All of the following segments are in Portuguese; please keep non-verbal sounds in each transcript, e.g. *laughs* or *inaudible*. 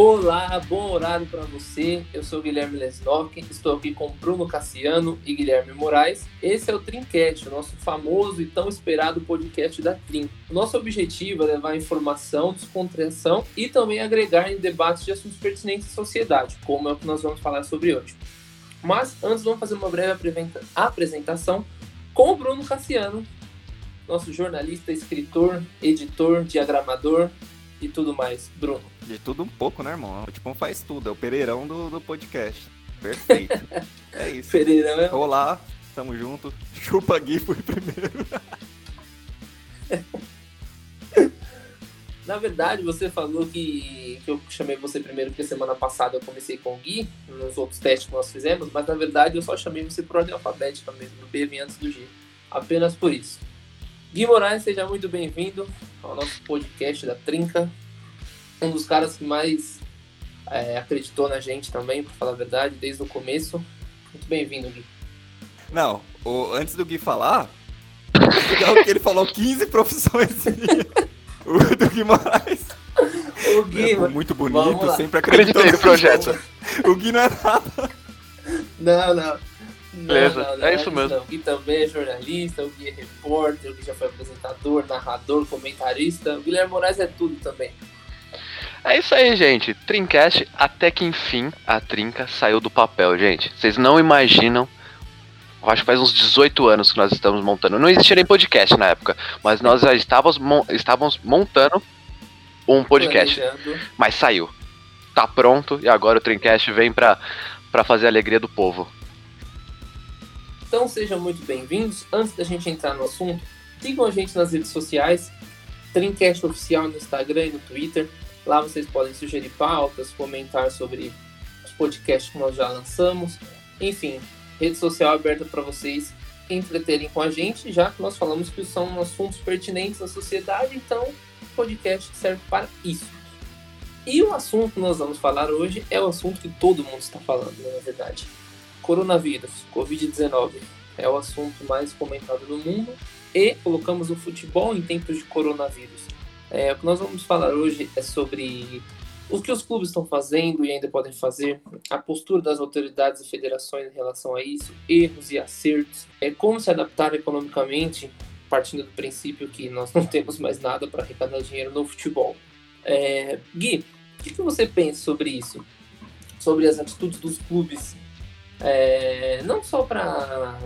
Olá, bom horário para você. Eu sou Guilherme Lesnock, estou aqui com Bruno Cassiano e Guilherme Moraes. Esse é o Trincast, o nosso famoso e tão esperado podcast da Trin. Nosso objetivo é levar informação, descontração e também agregar em debates de assuntos pertinentes à sociedade, como é o que nós vamos falar sobre hoje. Mas antes vamos fazer uma breve apresentação com o Bruno Cassiano, nosso jornalista, escritor, editor, diagramador e tudo mais. Bruno. De tudo um pouco, né, irmão? O tipo faz tudo, é o Pereirão do, do podcast. Perfeito. *laughs* é isso. Pereirão é. Olá, tamo junto. Chupa Gui foi primeiro. *laughs* Na verdade, você falou que, que eu chamei você primeiro porque semana passada eu comecei com o Gui, nos outros testes que nós fizemos, mas na verdade eu só chamei você por ordem alfabética mesmo, no B antes do G. Apenas por isso. Gui Moraes, seja muito bem-vindo ao nosso podcast da Trinca. Um dos caras que mais é, acreditou na gente também, para falar a verdade, desde o começo. Muito bem-vindo, Gui. Não, o, antes do Gui falar, *laughs* legal que ele falou 15 profissões. *laughs* o do Gui Moraes. O Gui, é, muito bonito, sempre acreditou no projeto. O Gui não é nada. Não, não. Beleza, não, não, é isso mesmo. Não. O Gui também é jornalista, o Gui é repórter, o Gui já foi apresentador, narrador, comentarista. O Guilherme Moraes é tudo também. É isso aí, gente. Trincast, até que enfim a trinca saiu do papel, gente. Vocês não imaginam. Eu acho que faz uns 18 anos que nós estamos montando. Não existia nem podcast na época, mas nós já estávamos, estávamos montando um podcast. Mas saiu. Tá pronto e agora o Trincast vem pra, pra fazer a alegria do povo. Então sejam muito bem-vindos. Antes da gente entrar no assunto, sigam a gente nas redes sociais, Trincast Oficial no Instagram e no Twitter. Lá vocês podem sugerir pautas, comentar sobre os podcasts que nós já lançamos. Enfim, rede social aberta para vocês entreterem com a gente, já que nós falamos que são assuntos pertinentes à sociedade, então o podcast serve para isso. E o assunto que nós vamos falar hoje é o assunto que todo mundo está falando, né, na verdade coronavírus, Covid-19, é o assunto mais comentado no mundo e colocamos o futebol em tempos de coronavírus. É, o que nós vamos falar hoje é sobre o que os clubes estão fazendo e ainda podem fazer, a postura das autoridades e federações em relação a isso, erros e acertos, é como se adaptar economicamente, partindo do princípio que nós não temos mais nada para arrecadar dinheiro no futebol. É, Gui, o que você pensa sobre isso? Sobre as atitudes dos clubes é, não só para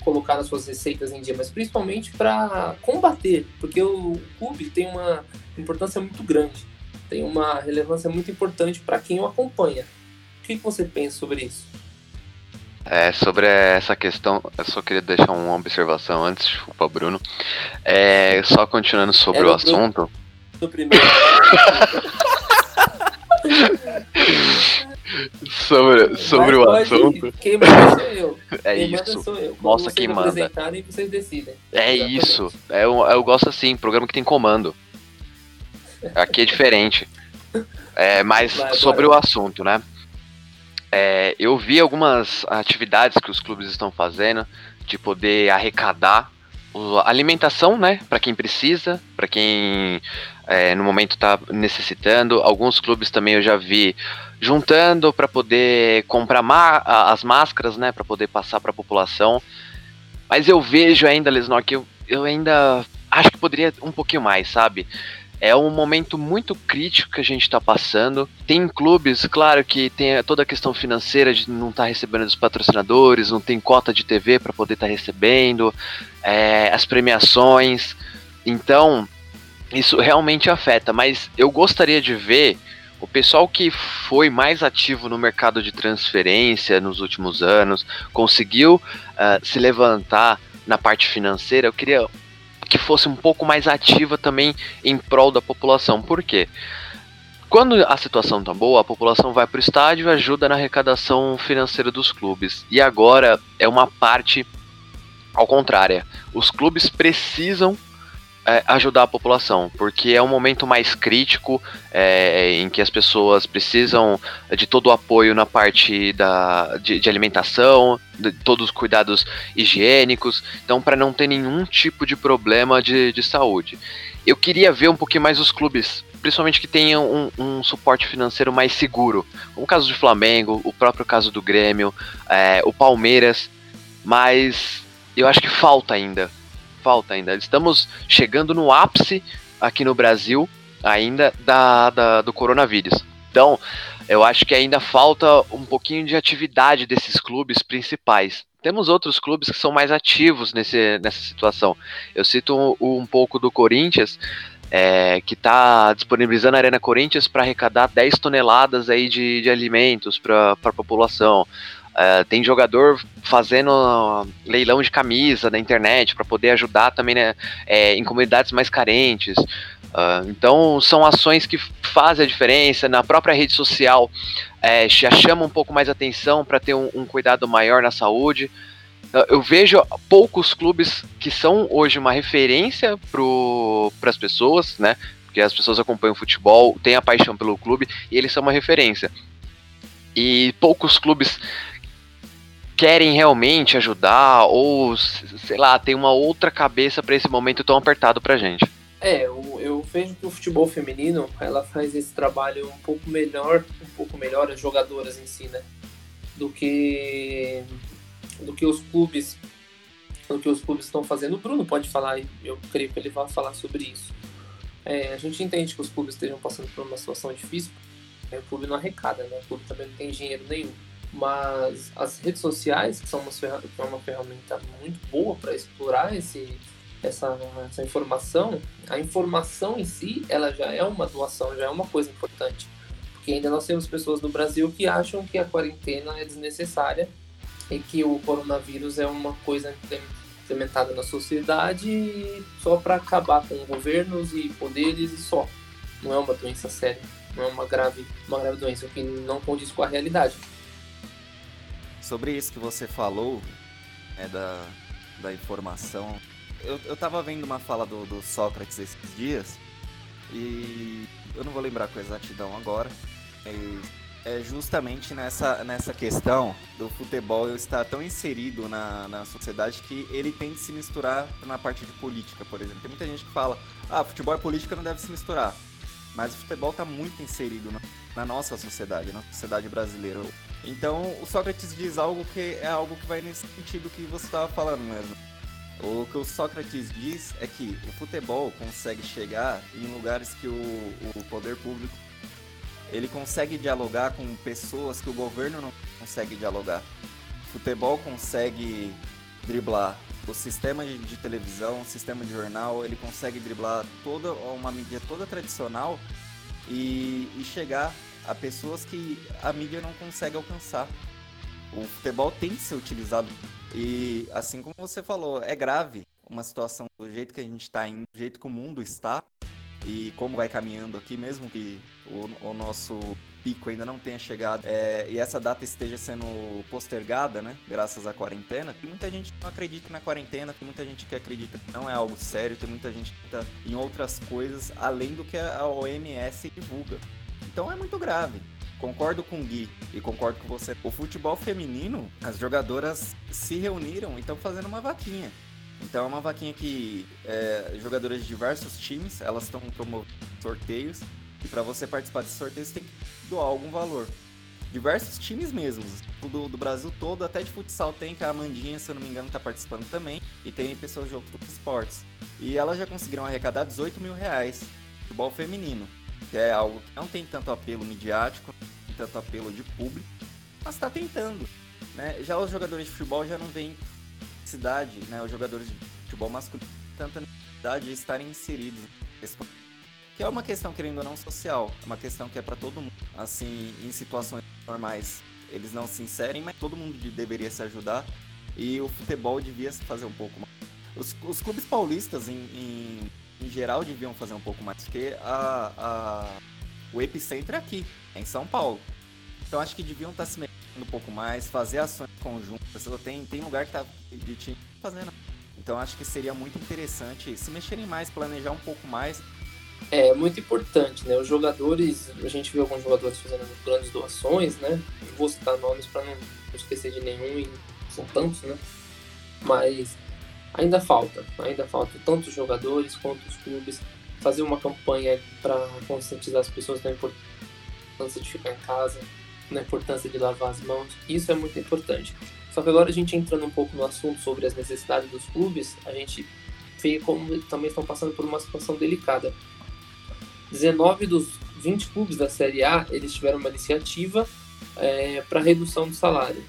colocar as suas receitas em dia, mas principalmente para combater, porque o clube tem uma importância muito grande, tem uma relevância muito importante para quem o acompanha. O que você pensa sobre isso? É, sobre essa questão, eu só queria deixar uma observação antes, desculpa, Bruno. É, só continuando sobre é o assunto. Do primeiro. *laughs* sobre sobre o assunto. Quem manda sou eu. É quem isso. Manda sou eu. Nossa, quem manda. E vocês decidem. É Exatamente. isso. É, eu, eu gosto assim, programa que tem comando. Aqui é diferente. É, mas Vai, sobre o assunto, né? É, eu vi algumas atividades que os clubes estão fazendo de poder arrecadar alimentação, né, para quem precisa, para quem é, no momento está necessitando. Alguns clubes também eu já vi juntando para poder comprar as máscaras, né, para poder passar para a população. Mas eu vejo ainda, Lesnor, que eu, eu ainda acho que poderia um pouquinho mais, sabe? É um momento muito crítico que a gente está passando. Tem clubes, claro, que tem toda a questão financeira de não estar tá recebendo dos patrocinadores, não tem cota de TV para poder estar tá recebendo, é, as premiações. Então, isso realmente afeta. Mas eu gostaria de ver o pessoal que foi mais ativo no mercado de transferência nos últimos anos, conseguiu uh, se levantar na parte financeira. Eu queria que fosse um pouco mais ativa também em prol da população. Por quê? Quando a situação tá boa, a população vai para o estádio e ajuda na arrecadação financeira dos clubes. E agora é uma parte ao contrário. Os clubes precisam é, ajudar a população, porque é um momento mais crítico é, em que as pessoas precisam de todo o apoio na parte da, de, de alimentação, de todos os cuidados higiênicos, então para não ter nenhum tipo de problema de, de saúde. Eu queria ver um pouquinho mais os clubes, principalmente que tenham um, um suporte financeiro mais seguro, como o caso do Flamengo, o próprio caso do Grêmio, é, o Palmeiras, mas eu acho que falta ainda falta ainda. Estamos chegando no ápice aqui no Brasil ainda da, da, do coronavírus. Então, eu acho que ainda falta um pouquinho de atividade desses clubes principais. Temos outros clubes que são mais ativos nesse, nessa situação. Eu cito um, um pouco do Corinthians, é, que está disponibilizando a Arena Corinthians para arrecadar 10 toneladas aí de, de alimentos para a população. Uh, tem jogador fazendo leilão de camisa na internet para poder ajudar também né, é, em comunidades mais carentes. Uh, então são ações que fazem a diferença. Na própria rede social é, já chama um pouco mais atenção para ter um, um, cuidado maior na saúde. Uh, eu vejo poucos clubes que são hoje uma referência para as pessoas, né? Porque as pessoas acompanham o futebol, têm a paixão pelo clube e eles são uma referência. E poucos clubes querem realmente ajudar ou, sei lá, tem uma outra cabeça para esse momento tão apertado pra gente. É, eu, eu, vejo que o futebol feminino, ela faz esse trabalho um pouco melhor, um pouco melhor as jogadoras em si, né? Do que do que os clubes do que os clubes estão fazendo. O Bruno pode falar, eu creio que ele vai falar sobre isso. É, a gente entende que os clubes estejam passando por uma situação difícil, né? o clube não arrecada, né? O clube também não tem dinheiro nenhum. Mas as redes sociais, que são uma, é uma ferramenta muito boa para explorar esse, essa, essa informação, a informação em si, ela já é uma doação, já é uma coisa importante. Porque ainda nós temos pessoas no Brasil que acham que a quarentena é desnecessária e que o coronavírus é uma coisa implementada na sociedade só para acabar com governos e poderes e só. Não é uma doença séria, não é uma grave, uma grave doença, o que não condiz com a realidade sobre isso que você falou, né, da, da informação, eu, eu tava vendo uma fala do, do Sócrates esses dias, e eu não vou lembrar com exatidão agora, é justamente nessa, nessa questão do futebol estar tão inserido na, na sociedade que ele tem de se misturar na parte de política, por exemplo. Tem muita gente que fala, ah, futebol e política não deve se misturar. Mas o futebol está muito inserido na, na, nossa sociedade, na sociedade brasileira. Então, o Sócrates diz algo que é algo que vai nesse sentido que você estava falando mesmo. O que o Sócrates diz é que o futebol consegue chegar em lugares que o, o poder público ele consegue dialogar com pessoas que o governo não consegue dialogar. O futebol consegue driblar o sistema de, televisão, o sistema de jornal, ele consegue driblar toda uma mídia toda tradicional e, e chegar a pessoas que a mídia não consegue alcançar. O futebol tem que ser utilizado e, assim como você falou, é grave uma situação do jeito que a gente está indo, do jeito que o mundo está e como vai caminhando aqui, mesmo que o, o nosso pico ainda não tenha chegado é, e essa data esteja sendo postergada, né? Graças à quarentena. Tem muita gente que não acredita na quarentena, tem muita gente que acredita que não é algo sério, tem muita gente que está em outras coisas além do que a OMS divulga. Então é muito grave. Concordo com o Gui e concordo com você. O futebol feminino, as jogadoras se reuniram e estão fazendo uma vaquinha. Então é uma vaquinha que é, jogadoras de diversos times, elas estão promovendo sorteios. E para você participar desses sorteios, você tem que doar algum valor. Diversos times mesmos, do, do, Brasil todo, até de futsal tem, que a Amandinha, se eu não me engano, está participando também. E tem pessoas de outros esportes. E elas já conseguiram arrecadar 18 mil reais. Futebol feminino que é algo que não tem tanto apelo midiático, tanto apelo de público, mas está tentando. Né? Já os jogadores de futebol já não veem necessidade, né? os jogadores de futebol masculino, tanta necessidade de estarem inseridos que é uma questão, querendo ou não, social, é uma questão que é para todo mundo. Assim, em situações normais, eles não se inserem, mas todo mundo deveria se ajudar e o futebol devia se fazer um pouco mais. Os, os clubes paulistas, em, em em geral, deviam fazer um pouco mais, porque a, a, o epicentro é aqui, é em São Paulo. Então acho que deviam estar se mexendo um pouco mais, fazer ações conjuntas. Tem, tem lugar que tá de time fazendo. Então acho que seria muito interessante se mexerem mais, planejar um pouco mais. É muito importante, né? Os jogadores, a gente viu alguns jogadores fazendo grandes doações, né? Vou citar nomes para não esquecer de nenhum, e são tantos, né? Mas ainda falta, ainda falta tanto os jogadores quanto os clubes fazer uma campanha para conscientizar as pessoas da importância de ficar em casa, na importância de lavar as mãos. Isso é muito importante. Só que agora a gente entrando um pouco no assunto sobre as necessidades dos clubes, a gente vê como também estão passando por uma situação delicada. 19 dos 20 clubes da Série A, eles tiveram uma iniciativa é, para redução do salário,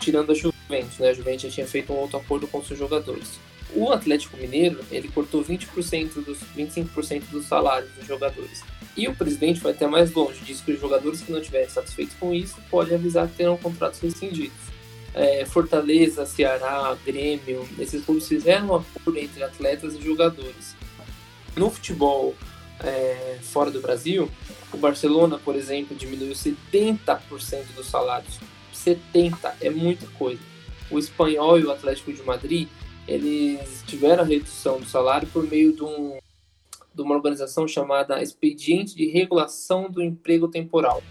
tirando a Juventus, né? A Juventus já tinha feito um outro acordo com seus jogadores. O Atlético Mineiro, ele cortou 20% dos 25% dos salários dos jogadores. E o presidente foi até mais longe, disse que os jogadores que não estiverem satisfeitos com isso podem avisar que terão contratos rescindidos é, Fortaleza, Ceará, Grêmio, esses clubes fizeram um acordo entre atletas e jogadores. No futebol é, fora do Brasil, o Barcelona, por exemplo, diminuiu 70% dos salários. 70% é muita coisa. O Espanhol e o Atlético de Madrid, eles tiveram a redução do salário por meio de, um, de uma organização chamada Expediente de Regulação do Emprego Temporal,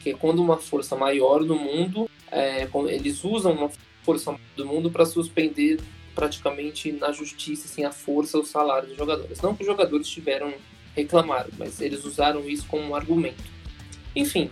que é quando uma força maior no mundo é, eles usam uma força do mundo para suspender praticamente na justiça, assim, a força, o salário dos jogadores. Não que os jogadores tiveram reclamado, mas eles usaram isso como um argumento. Enfim,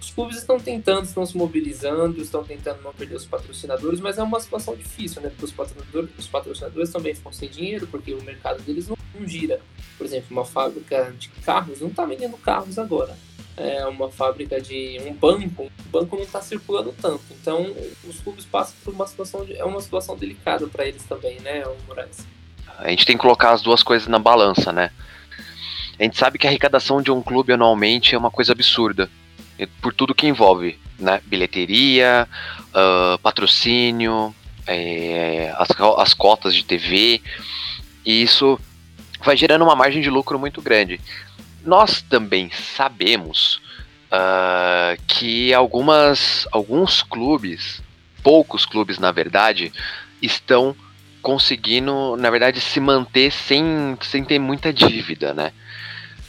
os clubes estão tentando, estão se mobilizando, estão tentando não perder os patrocinadores, mas é uma situação difícil, né? Porque os patrocinadores, os patrocinadores também ficam sem dinheiro, porque o mercado deles não, não gira. Por exemplo, uma fábrica de carros não está vendendo carros agora é, uma fábrica de um banco, o banco não está circulando tanto. Então, os clubes passam por uma situação de, é uma situação delicada para eles também, né, Moraes? A gente tem que colocar as duas coisas na balança, né? A gente sabe que a arrecadação de um clube anualmente é uma coisa absurda, por tudo que envolve, né? Bilheteria, uh, patrocínio, é, as, as cotas de TV, e isso vai gerando uma margem de lucro muito grande nós também sabemos uh, que algumas, alguns clubes, poucos clubes na verdade, estão conseguindo, na verdade, se manter sem, sem ter muita dívida, né?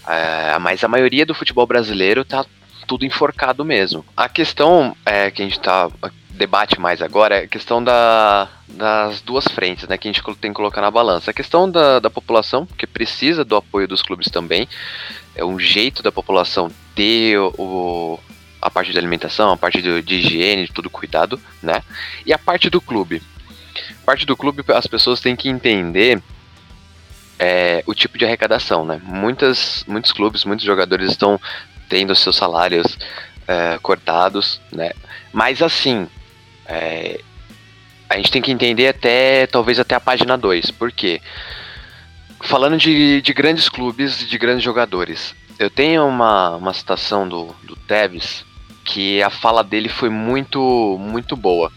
Uh, mas a maioria do futebol brasileiro tá tudo enforcado mesmo. A questão é, que a gente tá debate mais agora é a questão da, das duas frentes, né, que a gente tem que colocar na balança. A questão da, da população, que precisa do apoio dos clubes também, é um jeito da população ter o, a parte de alimentação, a parte de, de higiene, de tudo cuidado, né? E a parte do clube. A parte do clube, as pessoas têm que entender é, o tipo de arrecadação, né? Muitas, muitos clubes, muitos jogadores estão tendo seus salários é, cortados, né? Mas assim, é, a gente tem que entender até, talvez até a página 2, por quê? Porque falando de, de grandes clubes, de grandes jogadores, eu tenho uma, uma citação do, do Tevez que a fala dele foi muito, muito boa.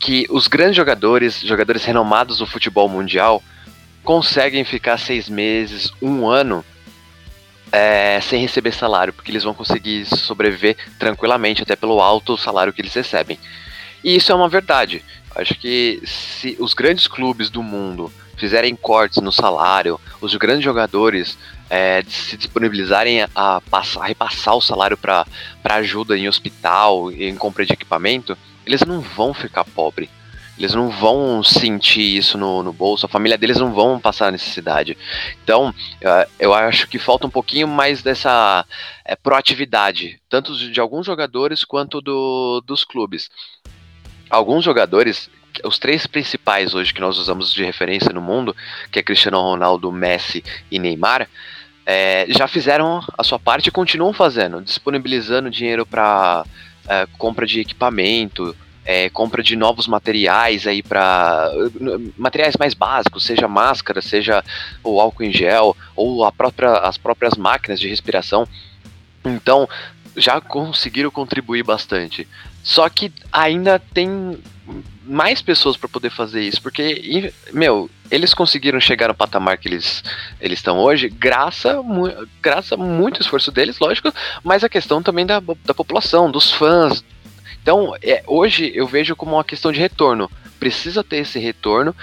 Que os grandes jogadores, jogadores renomados do futebol mundial, conseguem ficar seis meses, um ano é, sem receber salário, porque eles vão conseguir sobreviver tranquilamente, até pelo alto salário que eles recebem. E isso é uma verdade. Acho que se os grandes clubes do mundo fizerem cortes no salário, os grandes jogadores é, se disponibilizarem a, passar, a repassar o salário para ajuda em hospital, em compra de equipamento, eles não vão ficar pobres. Eles não vão sentir isso no, no bolso, a família deles não vão passar necessidade. Então, eu acho que falta um pouquinho mais dessa é, proatividade, tanto de alguns jogadores quanto do, dos clubes. Alguns jogadores os três principais hoje que nós usamos de referência no mundo, que é Cristiano Ronaldo, Messi e Neymar, é, já fizeram a sua parte e continuam fazendo, disponibilizando dinheiro para é, compra de equipamento, é, compra de novos materiais aí para materiais mais básicos, seja máscara, seja o álcool em gel ou própria, as próprias máquinas de respiração. Então já conseguiram contribuir bastante. Só que ainda tem mais pessoas para poder fazer isso, porque, meu, eles conseguiram chegar no patamar que eles eles estão hoje, graças, graças a muito esforço deles, lógico, mas a questão também da, da população, dos fãs. Então, é, hoje eu vejo como uma questão de retorno. Precisa ter esse retorno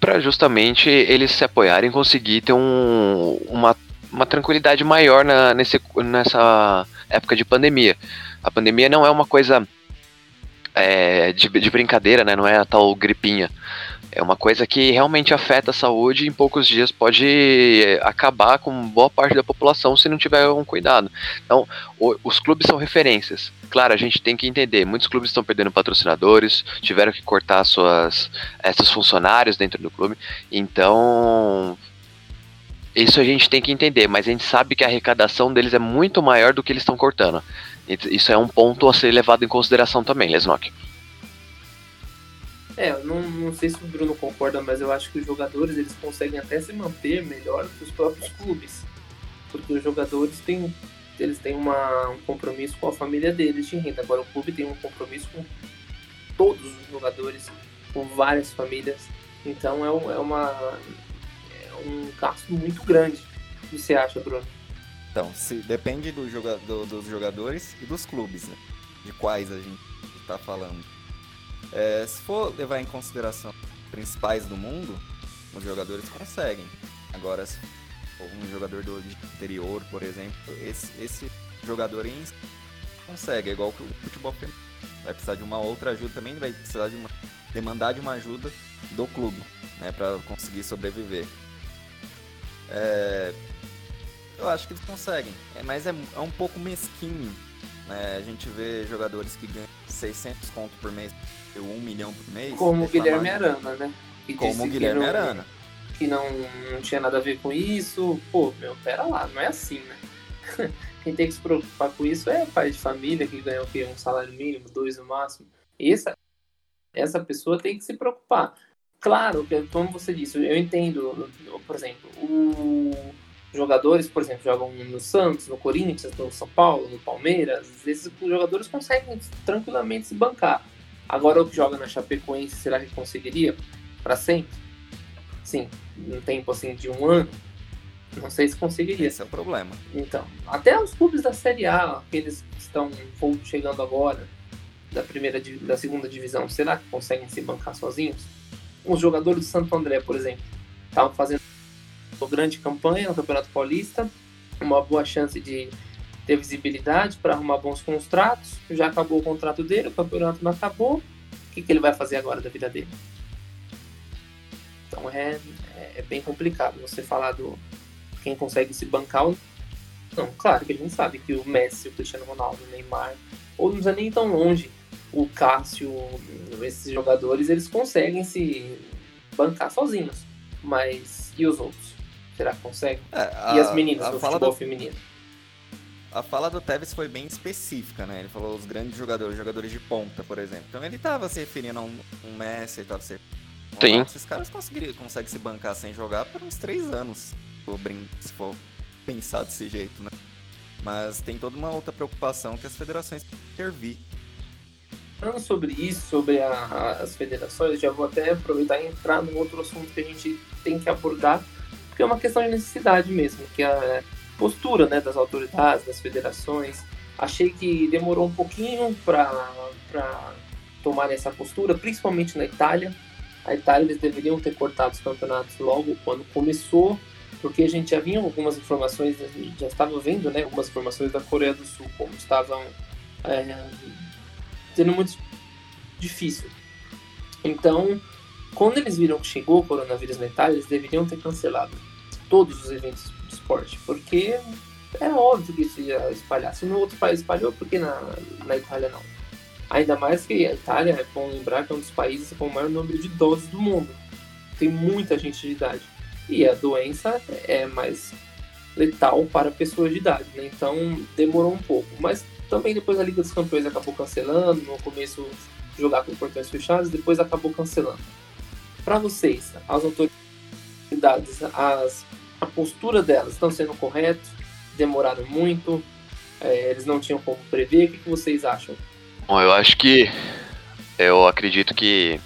para justamente eles se apoiarem e conseguir ter um, uma, uma tranquilidade maior na, nesse, nessa época de pandemia. A pandemia não é uma coisa é, de, de brincadeira, né? Não é a tal gripinha. É uma coisa que realmente afeta a saúde e em poucos dias pode acabar com boa parte da população se não tiver um cuidado. Então, o, os clubes são referências. Claro, a gente tem que entender, muitos clubes estão perdendo patrocinadores, tiveram que cortar suas, esses funcionários dentro do clube. Então, isso a gente tem que entender, mas a gente sabe que a arrecadação deles é muito maior do que eles estão cortando. Isso é um ponto a ser levado em consideração também, Lesnock. É, não, não sei se o Bruno concorda, mas eu acho que os jogadores eles conseguem até se manter melhor que os próprios clubes. Porque os jogadores têm, eles têm uma, um compromisso com a família deles de renda. Agora o clube tem um compromisso com todos os jogadores, com várias famílias. Então é, é uma, é um gasto muito grande. O que você acha, Bruno? Então, se, depende do dos jogadores e dos clubes, né? De quais a gente está falando. É, se for levar em consideração os principais do mundo, os jogadores conseguem. Agora, se for um jogador do interior, por exemplo, esse, esse jogador em consegue, é igual que o futebol. Vai precisar de uma outra ajuda também, vai precisar de uma, demandar de uma ajuda do clube, né, para conseguir sobreviver. É, eu acho que eles conseguem, é, mas é, é um pouco mesquinho. Né? A gente vê jogadores que ganham 600 conto por mês 1 milhão por mês. Como o Guilherme Arana, né? Que Como o Guilherme que não, Arana. Que não, não tinha nada a ver com isso. Pô, meu, pera lá, não é assim, né? *laughs* Quem tem que se preocupar com isso é pai de família que ganha o quê? Um salário mínimo, dois no máximo. Essa, essa pessoa tem que se preocupar. Claro, que como você disse, eu entendo, por exemplo, os jogadores, por exemplo, jogam no Santos, no Corinthians, no São Paulo, no Palmeiras, esses jogadores conseguem tranquilamente se bancar. Agora o que joga na Chapecoense, será que conseguiria para sempre? Sim, um tempo assim de um ano, não sei se conseguiria. Esse é o problema. Então, até os clubes da Série A, aqueles que estão chegando agora da primeira da segunda divisão, será que conseguem se bancar sozinhos? Os jogadores do Santo André, por exemplo, estavam fazendo uma grande campanha no Campeonato Paulista, uma boa chance de ter visibilidade para arrumar bons contratos. Já acabou o contrato dele, o campeonato não acabou. O que, que ele vai fazer agora da vida dele? Então é, é bem complicado você falar do quem consegue se bancar não. Claro que a gente sabe que o Messi, o Cristiano Ronaldo, o Neymar, ou não é nem tão longe, o Cássio, esses jogadores, eles conseguem se bancar sozinhos. Mas e os outros? Será que conseguem? É, a, e as meninas no futebol da... feminino? a fala do Tevez foi bem específica, né? Ele falou os grandes jogadores, jogadores de ponta, por exemplo. Então ele estava se referindo a um, um Messi, estava se Sim. Esses caras conseguem se bancar sem jogar por uns três anos, se for pensar desse jeito, né? Mas tem toda uma outra preocupação que as federações têm que intervir. Falando sobre isso, sobre a, as federações, já vou até aproveitar e entrar num outro assunto que a gente tem que abordar, porque é uma questão de necessidade mesmo, que é postura né, das autoridades, das federações. Achei que demorou um pouquinho para tomar essa postura, principalmente na Itália. A Itália eles deveriam ter cortado os campeonatos logo quando começou, porque a gente já vinha algumas informações, já estava vendo né, algumas informações da Coreia do Sul, como estavam é, sendo muito difícil. Então, quando eles viram que chegou o coronavírus na Itália, eles deveriam ter cancelado todos os eventos esporte, porque é óbvio que isso ia espalhar. Se no outro país espalhou, por que na, na Itália não? Ainda mais que a Itália, é bom lembrar que é um dos países com o maior número de idosos do mundo. Tem muita gente de idade. E a doença é mais letal para pessoas de idade, né? Então demorou um pouco. Mas também depois a Liga dos Campeões acabou cancelando, no começo jogar com portões fechados, depois acabou cancelando. Para vocês, as autoridades, as a postura delas estão sendo corretas, demoraram muito, é, eles não tinham como prever. O que, que vocês acham? Bom, eu acho que eu acredito que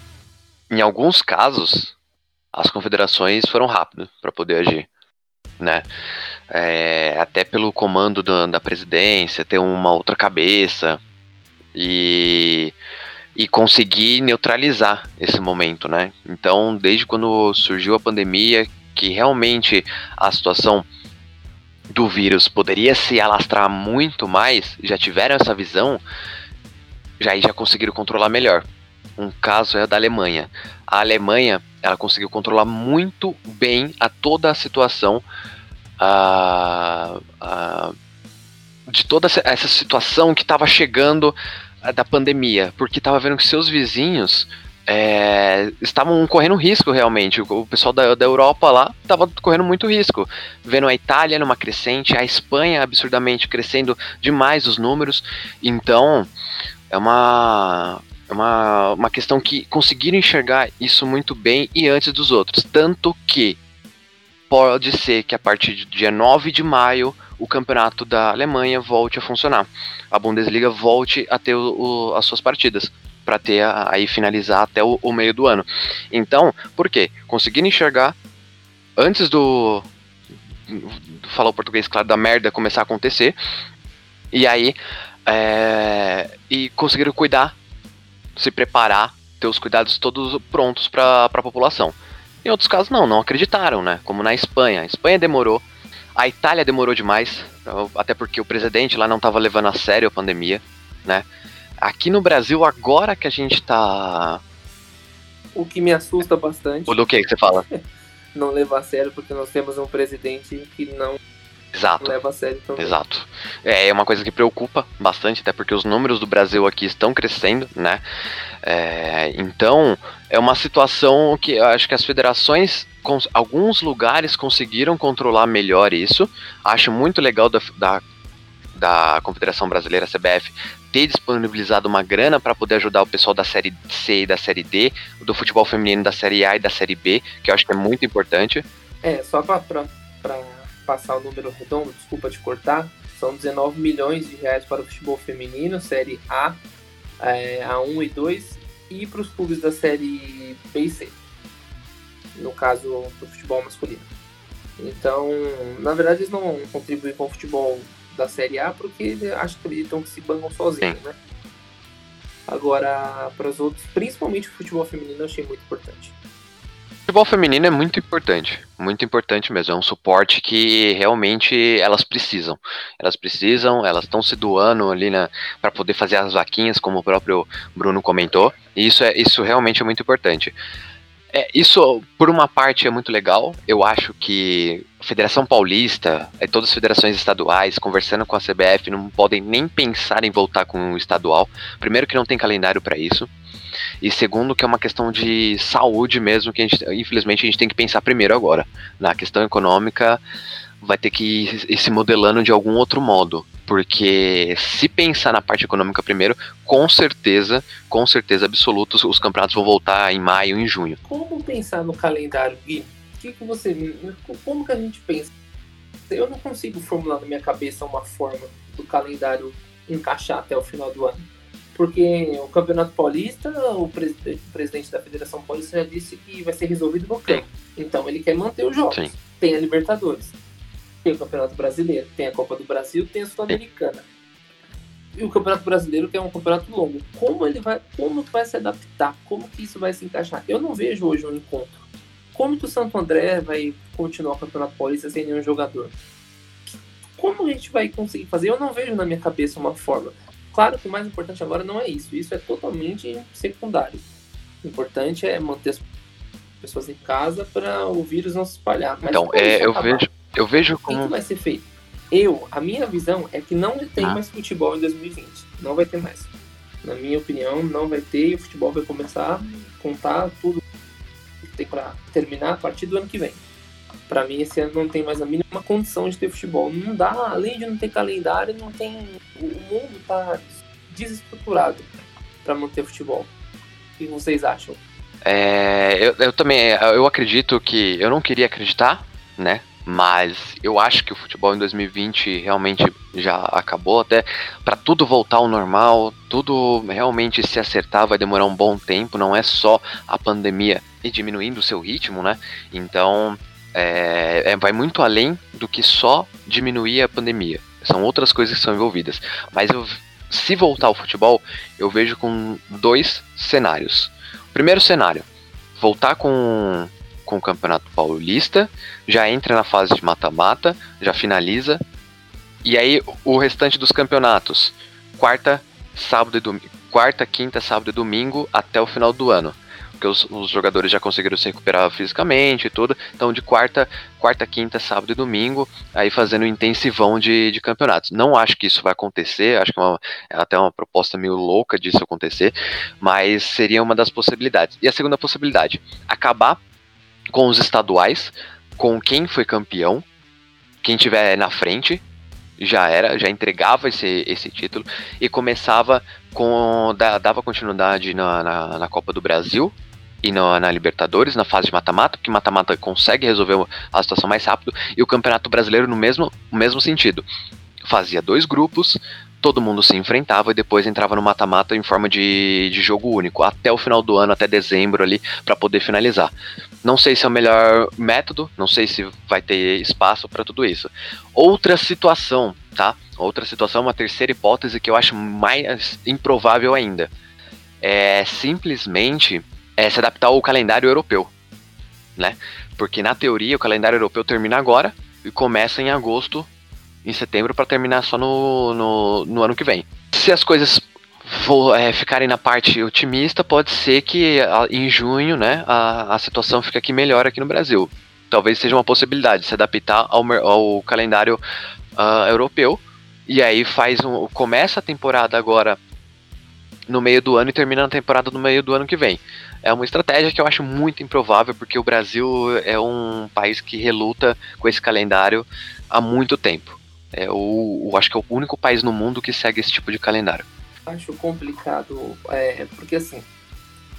em alguns casos as confederações foram rápidas para poder agir, né? É, até pelo comando da, da presidência, ter uma outra cabeça e e conseguir neutralizar esse momento, né? Então, desde quando surgiu a pandemia, que realmente a situação do vírus poderia se alastrar muito mais, já tiveram essa visão, já já conseguiram controlar melhor. Um caso é da Alemanha. A Alemanha, ela conseguiu controlar muito bem a toda a situação a, a, de toda essa situação que estava chegando da pandemia, porque estava vendo que seus vizinhos é, estavam correndo risco realmente. O, pessoal da, da Europa lá estava correndo muito risco. Vendo a Itália numa crescente, a Espanha absurdamente crescendo demais os números. Então, é uma, é uma, uma questão que conseguiram enxergar isso muito bem e antes dos outros. Tanto que pode ser que a partir do dia 9 de maio o campeonato da Alemanha volte a funcionar. A Bundesliga volte a ter o, o, as suas partidas para ter aí finalizar até o, o, meio do ano. Então, por quê? Conseguiram enxergar antes do, do falar o português claro da merda começar a acontecer e aí é, e conseguiram cuidar, se preparar, ter os cuidados todos prontos para a população. Em outros casos, não, não acreditaram, né? Como na Espanha. A Espanha demorou, a Itália demorou demais, até porque o presidente lá não estava levando a sério a pandemia, né? Aqui no Brasil, agora que a gente tá. O que me assusta bastante. O do que que você fala? *laughs* não levar a sério, porque nós temos um presidente que não Exato. leva a sério também. Exato. É, é uma coisa que preocupa bastante, até porque os números do Brasil aqui estão crescendo, né? É, então, é uma situação que eu acho que as federações, alguns lugares conseguiram controlar melhor isso. Acho muito legal da, da, da Confederação Brasileira, CBF, ter disponibilizado uma grana para poder ajudar o pessoal da Série C e da Série D, do futebol feminino da Série A e da Série B, que eu acho que é muito importante. É, só para passar o número redondo, desculpa te cortar, são 19 milhões de reais para o futebol feminino, Série A, é, A1 e 2, e para os clubes da Série B e C, no caso do futebol masculino. Então, na verdade, eles não contribuem com o futebol da Série A porque eles acreditam que se bancam sozinhos, né? Agora, para os outros, principalmente o futebol feminino, eu achei muito importante futebol feminino é muito importante, muito importante mesmo. É um suporte que realmente elas precisam. Elas precisam, elas estão se doando ali na para poder fazer as vaquinhas, como o próprio Bruno comentou. E isso é isso realmente é muito importante. É, isso, por uma parte, é muito legal. Eu acho que a Federação Paulista, e todas as federações estaduais, conversando com a CBF, não podem nem pensar em voltar com o estadual. Primeiro, que não tem calendário para isso. E segundo, que é uma questão de saúde mesmo, que a gente, infelizmente a gente tem que pensar primeiro agora. Na questão econômica, vai ter que ir se modelando de algum outro modo. Porque se pensar na parte econômica primeiro, com certeza, com certeza absoluta, os campeonatos vão voltar em maio em junho. Como pensar no calendário, Gui? Que que você, como que a gente pensa? Eu não consigo formular na minha cabeça uma forma do calendário encaixar até o final do ano porque o Campeonato Paulista, o presidente, o presidente da Federação Paulista já disse que vai ser resolvido no campo. Então ele quer manter os jogos. Sim. Tem a Libertadores, tem o Campeonato Brasileiro, tem a Copa do Brasil, tem a Sul-Americana. E o Campeonato Brasileiro que é um campeonato longo. Como ele vai, como vai se adaptar? Como que isso vai se encaixar? Eu não vejo hoje um encontro. Como que o Santo André vai continuar o Campeonato Paulista sem nenhum jogador? Como a gente vai conseguir fazer? Eu não vejo na minha cabeça uma forma. Claro que o mais importante agora não é isso, isso é totalmente secundário. O importante é manter as pessoas em casa para o vírus não se espalhar. Mas então, é, eu vejo, eu vejo como. O que vai ser feito? Eu, a minha visão é que não tem ah. mais futebol em 2020. Não vai ter mais. Na minha opinião, não vai ter e o futebol vai começar a contar tudo que tem para terminar a partir do ano que vem. Para mim, esse ano não tem mais a mínima condição de ter futebol. Não dá, além de não ter calendário, não tem. O mundo tá desestruturado para manter futebol. O que vocês acham? É, eu, eu também, eu acredito que, eu não queria acreditar, né, mas eu acho que o futebol em 2020 realmente já acabou até para tudo voltar ao normal, tudo realmente se acertar vai demorar um bom tempo, não é só a pandemia e diminuindo o seu ritmo, né? Então, é, é, vai muito além do que só diminuir a pandemia. São outras coisas que são envolvidas. Mas eu, se voltar ao futebol, eu vejo com dois cenários. O primeiro cenário, voltar com, com o Campeonato Paulista, já entra na fase de mata-mata, já finaliza, e aí o restante dos campeonatos, quarta, sábado e domingo, quarta, quinta, sábado e domingo até o final do ano porque os, os, jogadores já conseguiram se recuperar fisicamente e tudo. Então, de quarta, quarta, quinta, sábado e domingo, aí fazendo um intensivão de, de campeonatos. Não acho que isso vai acontecer, acho que é, uma, é até uma proposta meio louca disso acontecer, mas seria uma das possibilidades. E a segunda possibilidade, acabar com os estaduais, com quem foi campeão, quem tiver na frente, já era, já entregava esse, esse título e começava com. dava continuidade na, na, na Copa do Brasil, e no, na Libertadores, na fase de mata-mata, porque mata-mata consegue resolver a situação mais rápido, e o Campeonato Brasileiro no mesmo, no mesmo sentido. Fazia dois grupos, todo mundo se enfrentava e depois entrava no mata-mata em forma de, de jogo único, até o final do ano, até dezembro ali, para poder finalizar. Não sei se é o melhor método, não sei se vai ter espaço para tudo isso. Outra situação, tá? Outra situação, uma terceira hipótese que eu acho mais improvável ainda. É simplesmente é se adaptar ao calendário europeu, né? Porque na teoria o calendário europeu termina agora e começa em agosto, em setembro, para terminar só no, no, no, ano que vem. Se as coisas for, é, ficarem na parte otimista, pode ser que a, em junho, né, a, a situação fique aqui melhor aqui no Brasil. Talvez seja uma possibilidade se adaptar ao, ao calendário uh, europeu. E aí faz um, começa a temporada agora no meio do ano e termina a temporada no meio do ano que vem. É uma estratégia que eu acho muito improvável, porque o Brasil é um país que reluta com esse calendário há muito tempo. É o, o acho que é o único país no mundo que segue esse tipo de calendário. Acho complicado, é, porque assim,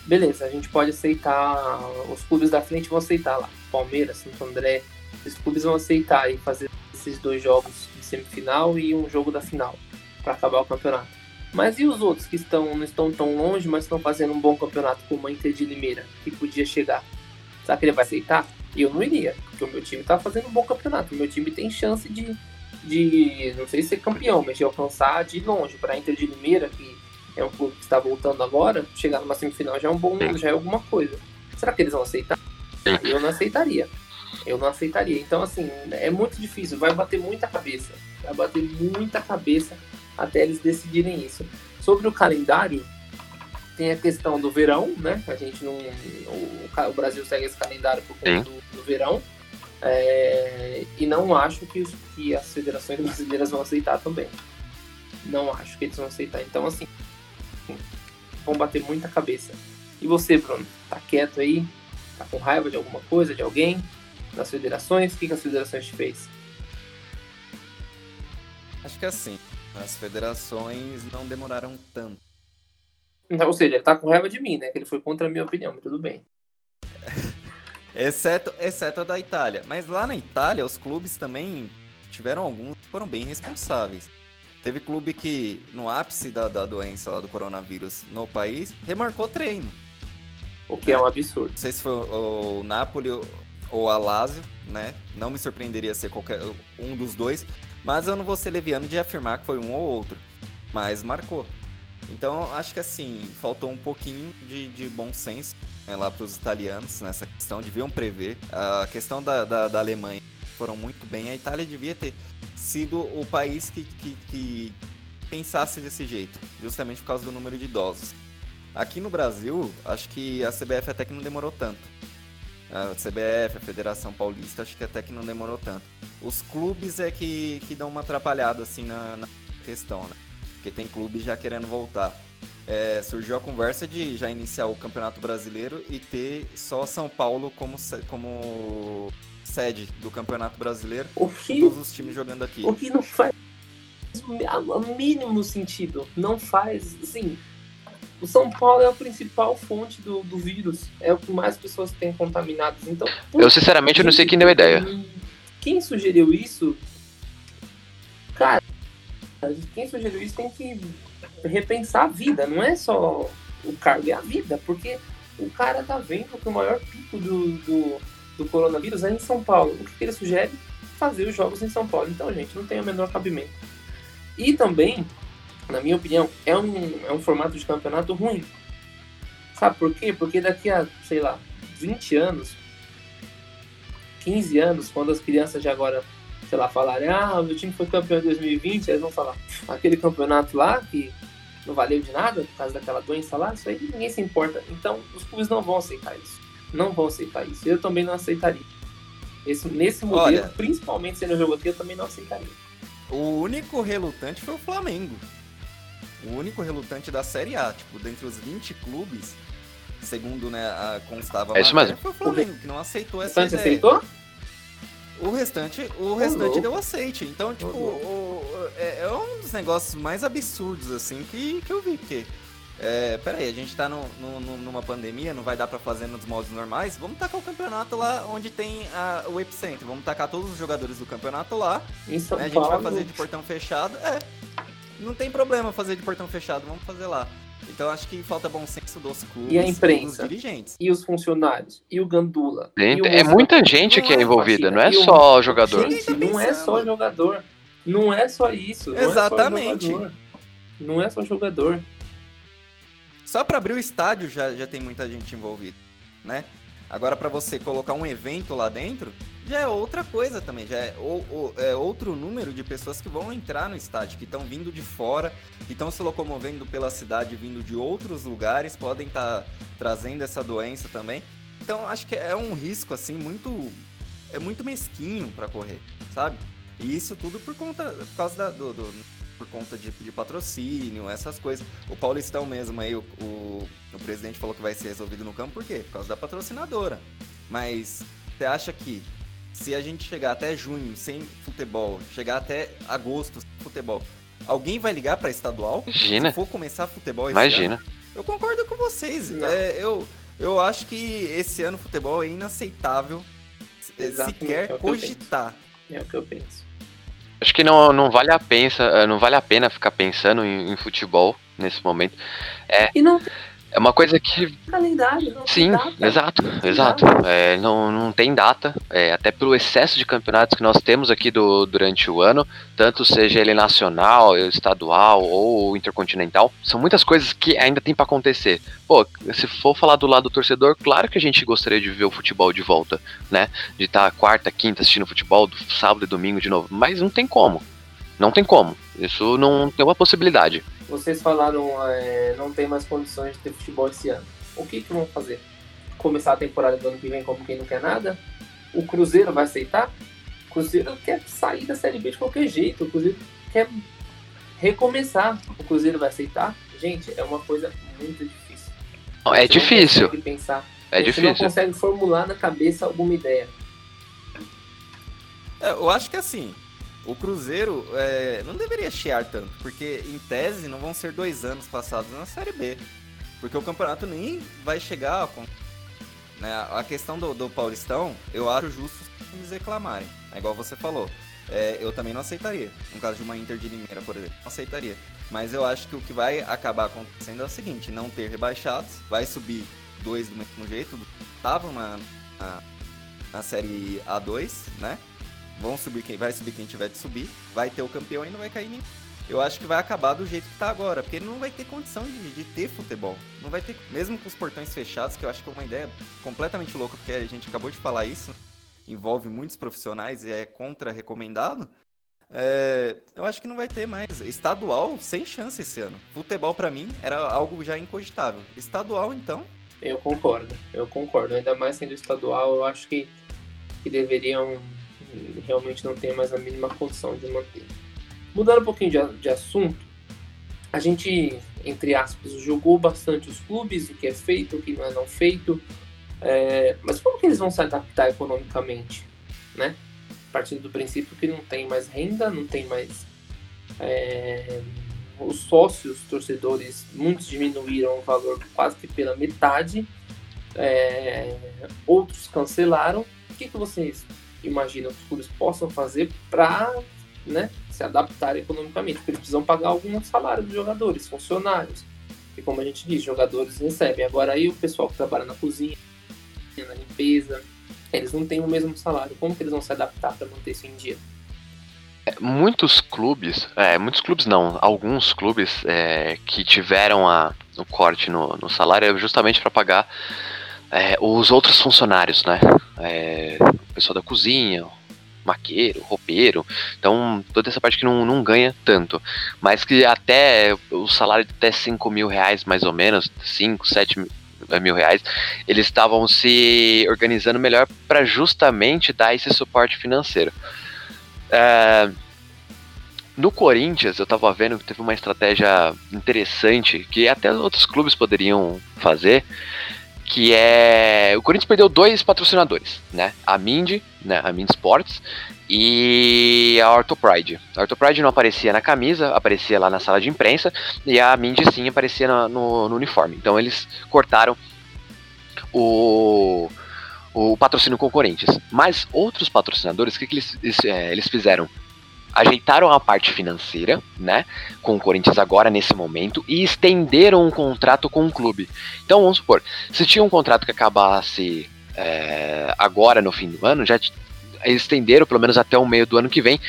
beleza, a gente pode aceitar, os clubes da frente vão aceitar lá, Palmeiras, Santo André, esses clubes vão aceitar e fazer esses dois jogos de semifinal e um jogo da final para acabar o campeonato. Mas e os outros que estão, não estão tão longe, mas estão fazendo um bom campeonato, como a Inter de Limeira, que podia chegar? Será que ele vai aceitar? Eu não iria, porque o meu time está fazendo um bom campeonato. O meu time tem chance de, de não sei se ser campeão, mas de alcançar de longe. Para a Inter de Limeira, que é um clube que está voltando agora, chegar numa semifinal já é um bom, já é alguma coisa. Será que eles vão aceitar? Eu não aceitaria. Eu não aceitaria. Então, assim, é muito difícil. Vai bater muita cabeça. Vai bater muita cabeça até eles decidirem isso. Sobre o calendário, tem a questão do verão, né? A gente não. O, o Brasil segue esse calendário por conta do, do, verão. É, e não acho que, os, que as federações brasileiras vão aceitar também. Não acho que eles vão aceitar. Então, assim, vão bater muita cabeça. E você, Bruno? Tá quieto aí? Tá com raiva de alguma coisa, de alguém? Das federações? O que, que as federações te fez? Acho que é assim. As federações não demoraram tanto. Ou seja, ele tá com raiva de mim, né? Que ele foi contra a minha opinião, mas tudo bem. *laughs* exceto, exceto a da Itália. Mas lá na Itália, os clubes também tiveram alguns que foram bem responsáveis. Teve clube que, no ápice da, da doença lá do coronavírus no país, remarcou treino. O que é, um absurdo. Não sei se foi o, o Napoli ou a Lazio, né? Não me surpreenderia ser qualquer um dos dois. Mas eu não vou ser leviano de afirmar que foi um ou outro. Mas marcou. Então, acho que assim, faltou um pouquinho de, de bom senso lá para os italianos nessa questão, deviam prever. A questão da, da, da, Alemanha foram muito bem. A Itália devia ter sido o país que, que, que pensasse desse jeito, justamente por causa do número de idosos. Aqui no Brasil, acho que a CBF até que não demorou tanto a CBF, a Federação Paulista, acho que até que não demorou tanto. Os clubes é que, que dão uma atrapalhada assim na, na questão, né? Porque tem clubes já querendo voltar. É, surgiu a conversa de já iniciar o Campeonato Brasileiro e ter só São Paulo como, como sede do Campeonato Brasileiro, o que, todos os times jogando aqui. O que não faz o mínimo sentido. Não faz, assim, o São Paulo é a principal fonte do, do vírus. É o que mais pessoas têm contaminadas. Então, eu sinceramente não sei quem deu a ideia. Quem sugeriu isso? Cara, quem sugeriu isso tem que repensar a vida. Não é só o cargo, é a vida. Porque o cara tá vendo que o maior pico do, do, do coronavírus é em São Paulo. O que, ele sugere? Fazer os jogos em São Paulo. Então, gente, não tem o menor cabimento. E também na minha opinião, é um, é um formato de campeonato ruim. Sabe por quê? Porque daqui a, sei lá, 20 anos, 15 anos, quando as crianças de agora, sei lá, falarem, ah, o meu time foi campeão em 2020, eles vão falar, aquele campeonato lá que não valeu de nada por causa daquela doença lá, isso aí ninguém se importa. Então, os clubes não vão aceitar isso. Não vão aceitar isso. Eu também não aceitaria. Esse, nesse modelo, Olha, principalmente sendo jogo aqui, eu também não aceitaria. O único relutante foi o Flamengo. O único relutante da Série A, tipo, dentre os 20 clubes, segundo né, a, constava é isso mesmo. foi o Flamengo, que não aceitou essa ideia. aceitou? O restante, o restante deu aceite. Então, tipo, o, o, é, é, um dos negócios mais absurdos, assim, que, que eu vi. Porque, é, peraí, a gente tá no, no, numa pandemia, não vai dar para fazer nos modos normais. Vamos tacar o campeonato lá onde tem a, o epicentro. Vamos tacar todos os jogadores do campeonato lá. Isso né, a gente vai fazer de portão fechado. É, não tem problema fazer de portão fechado, vamos fazer lá. Então acho que falta bom senso dos clubes e a imprensa, e dirigentes. E os funcionários, e o Gandula. E o é muita gente que é, é envolvida, não é só o... jogador. Gente, não é só jogador. Não é só isso. Exatamente. Não é só, não é só jogador. Só para abrir o estádio já, já tem muita gente envolvida, né? Agora para você colocar um evento lá dentro, já é outra coisa também, já é, ou, ou, é outro número de pessoas que vão entrar no estádio, que estão vindo de fora, que estão se locomovendo pela cidade, vindo de outros lugares, podem estar tá trazendo essa doença também. Então acho que é um risco assim muito é muito mesquinho para correr, sabe? E isso tudo por conta por causa da, do, do, por conta de, de, patrocínio, essas coisas. O Paulistão mesmo aí, o, o, o presidente falou que vai ser resolvido no campo, por quê? Por causa da patrocinadora. Mas você acha que se a gente chegar até junho sem futebol, chegar até agosto sem futebol, alguém vai ligar para estadual? Imagina. Se for começar futebol Imagina. Ano? Eu concordo com vocês. É, eu, eu acho que esse ano futebol é inaceitável Exatamente, sequer é cogitar. É o que eu penso. Acho que não, não vale a pena, não vale a pena ficar pensando em, em futebol nesse momento. É, e não é uma coisa que. Calendário, não Sim, exato, exato. É, não, não tem data, é, até pelo excesso de campeonatos que nós temos aqui do, durante o ano, tanto seja ele nacional, estadual ou intercontinental, são muitas coisas que ainda tem para acontecer. Pô, se for falar do lado do torcedor, claro que a gente gostaria de ver o futebol de volta, né? De estar tá quarta, quinta assistindo futebol, sábado e domingo de novo, mas não tem como. Não tem como. Isso não tem uma possibilidade. Vocês falaram é, não tem mais condições de ter futebol esse ano. O que, que vão fazer? Começar a temporada do ano que vem como quem não quer nada? O Cruzeiro vai aceitar? O Cruzeiro quer sair da Série B de qualquer jeito. O Cruzeiro quer recomeçar. O Cruzeiro vai aceitar? Gente, é uma coisa muito difícil. Não, é difícil. Não pensar. É Você difícil. não consegue formular na cabeça alguma ideia. É, eu acho que assim, o Cruzeiro é, não deveria chiar tanto, porque em tese não vão ser dois anos passados na Série B. Porque o campeonato nem vai chegar. Né, a questão do, do Paulistão, eu acho justo eles reclamarem. É igual você falou. É, eu também não aceitaria. No caso de uma Inter de Limeira, por exemplo, não aceitaria. Mas eu acho que o que vai acabar acontecendo é o seguinte: não ter rebaixados, vai subir dois do mesmo jeito, estavam na, na, na Série A2, né? Vão subir quem vai subir quem tiver de subir, vai ter o campeão e não vai cair ninguém. Eu acho que vai acabar do jeito que tá agora, porque não vai ter condição de, de, ter futebol. Não vai ter, mesmo com os portões fechados, que eu acho que é uma ideia completamente louca, porque a gente acabou de falar isso, envolve muitos profissionais e é contra-recomendado. É, eu acho que não vai ter mais. Estadual, sem chance esse ano. Futebol, para mim, era algo já incogitável. Estadual, então. Eu concordo, eu concordo. Ainda mais sendo estadual, eu acho que, que deveriam realmente não tem mais a mínima condição de manter. Mudando um pouquinho de, de assunto, a gente, entre aspas, jogou bastante os clubes, o que é feito, o que não é não feito, é, mas como que eles vão se adaptar economicamente, né? Partindo do princípio que não tem mais renda, não tem mais é, os sócios, torcedores, muitos diminuíram o valor quase que pela metade, é, outros cancelaram. O que, que vocês imagina que os clubes possam fazer para né, se adaptar economicamente, porque eles precisam pagar alguns salários dos jogadores, funcionários. E como a gente diz, jogadores recebem. Agora aí o pessoal que trabalha na cozinha, na limpeza, eles não têm o mesmo salário. Como que eles vão se adaptar para manter isso em dia? É, muitos clubes, é, muitos clubes não, alguns clubes é, que tiveram a, o corte no, no salário é justamente para pagar é, os outros funcionários, né? É, o pessoal da cozinha, maqueiro, roupeiro, então toda essa parte que não, não ganha tanto, mas que até o salário de até 5 mil reais mais ou menos, 5, 7 mil, mil reais, eles estavam se organizando melhor para justamente dar esse suporte financeiro. É, no Corinthians, eu tava vendo que teve uma estratégia interessante que até outros clubes poderiam fazer, que é o Corinthians perdeu dois patrocinadores, né? A Mindy, né? A Mindy Sports e a Orthopride. A Orthopride não aparecia na camisa, aparecia lá na sala de imprensa e a Mindy sim aparecia no, no, no uniforme. Então eles cortaram o o patrocínio com o Corinthians. Mas outros patrocinadores, o que, que eles, eles, é, eles fizeram? Ajeitaram a parte financeira, né, com o Corinthians agora nesse momento e estenderam um contrato com o clube. Então vamos supor, se tinha um contrato que acabasse é, agora no fim do ano, já estenderam pelo menos até o meio do ano que vem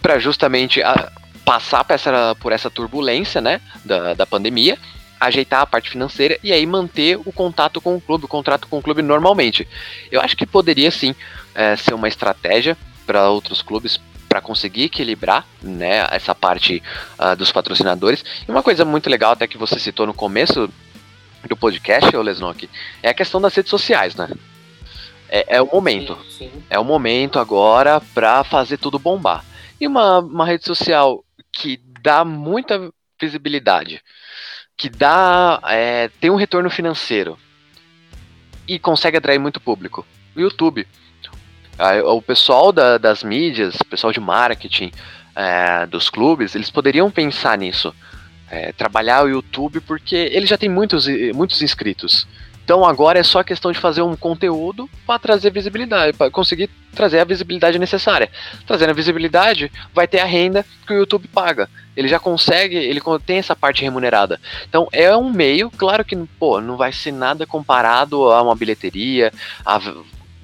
para justamente a, passar por essa, por essa turbulência, né, da, da pandemia ajeitar a parte financeira e aí manter o contato com o clube, o contrato com o clube normalmente. Eu acho que poderia sim é, ser uma estratégia para outros clubes para conseguir equilibrar né, essa parte uh, dos patrocinadores. E uma coisa muito legal, até que você citou no começo do podcast, Lesnok, é a questão das redes sociais, né? É, é o momento. Sim, sim. É o momento agora para fazer tudo bombar. E uma, uma rede social que dá muita visibilidade que dá é, tem um retorno financeiro e consegue atrair muito público. O YouTube. O pessoal da, das mídias, o pessoal de marketing é, dos clubes, eles poderiam pensar nisso. É, trabalhar o YouTube porque ele já tem muitos, muitos inscritos. Então agora é só questão de fazer um conteúdo para trazer visibilidade, para conseguir trazer a visibilidade necessária. Trazendo a visibilidade, vai ter a renda que o YouTube paga. Ele já consegue, ele tem essa parte remunerada. Então é um meio, claro que pô, não vai ser nada comparado a uma bilheteria, a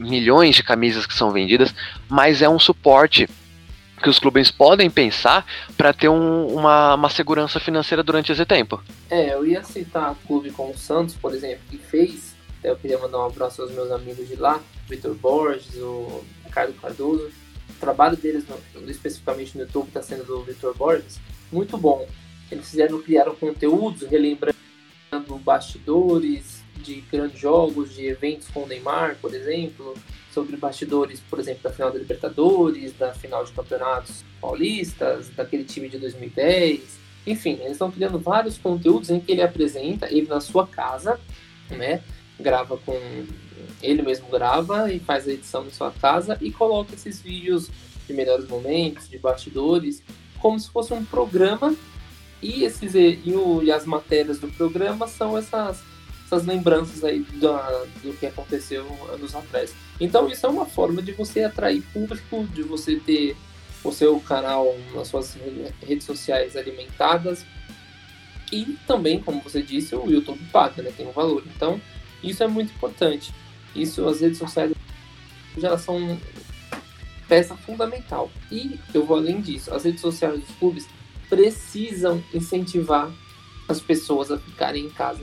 milhões de camisas que são vendidas, mas é um suporte que os clubes podem pensar para ter um, uma, uma segurança financeira durante esse tempo. É, eu ia citar clube como o Santos, por exemplo, que fez. Eu queria mandar um abraço aos meus amigos de lá, Vitor Borges, o Ricardo Cardoso. O trabalho deles, no, especificamente no YouTube, está sendo do Vitor Borges, muito bom. Eles fizeram, criaram conteúdos, relembrando bastidores de grandes jogos, de eventos com o Neymar, por exemplo, sobre bastidores, por exemplo, da final da Libertadores, da final de campeonatos paulistas, daquele time de 2010. Enfim, eles estão criando vários conteúdos em que ele apresenta, ele na sua casa, né? Grava com. Ele mesmo grava e faz a edição na sua casa e coloca esses vídeos de melhores momentos, de bastidores, como se fosse um programa. E, esses, e, o, e as matérias do programa são essas essas lembranças aí do, do que aconteceu anos atrás. Então isso é uma forma de você atrair público, de você ter o seu canal nas suas redes sociais alimentadas e também, como você disse, o YouTube paga, né? Tem um valor. Então isso é muito importante. Isso as redes sociais já são peça fundamental. E eu vou além disso, as redes sociais dos clubes precisam incentivar as pessoas a ficarem em casa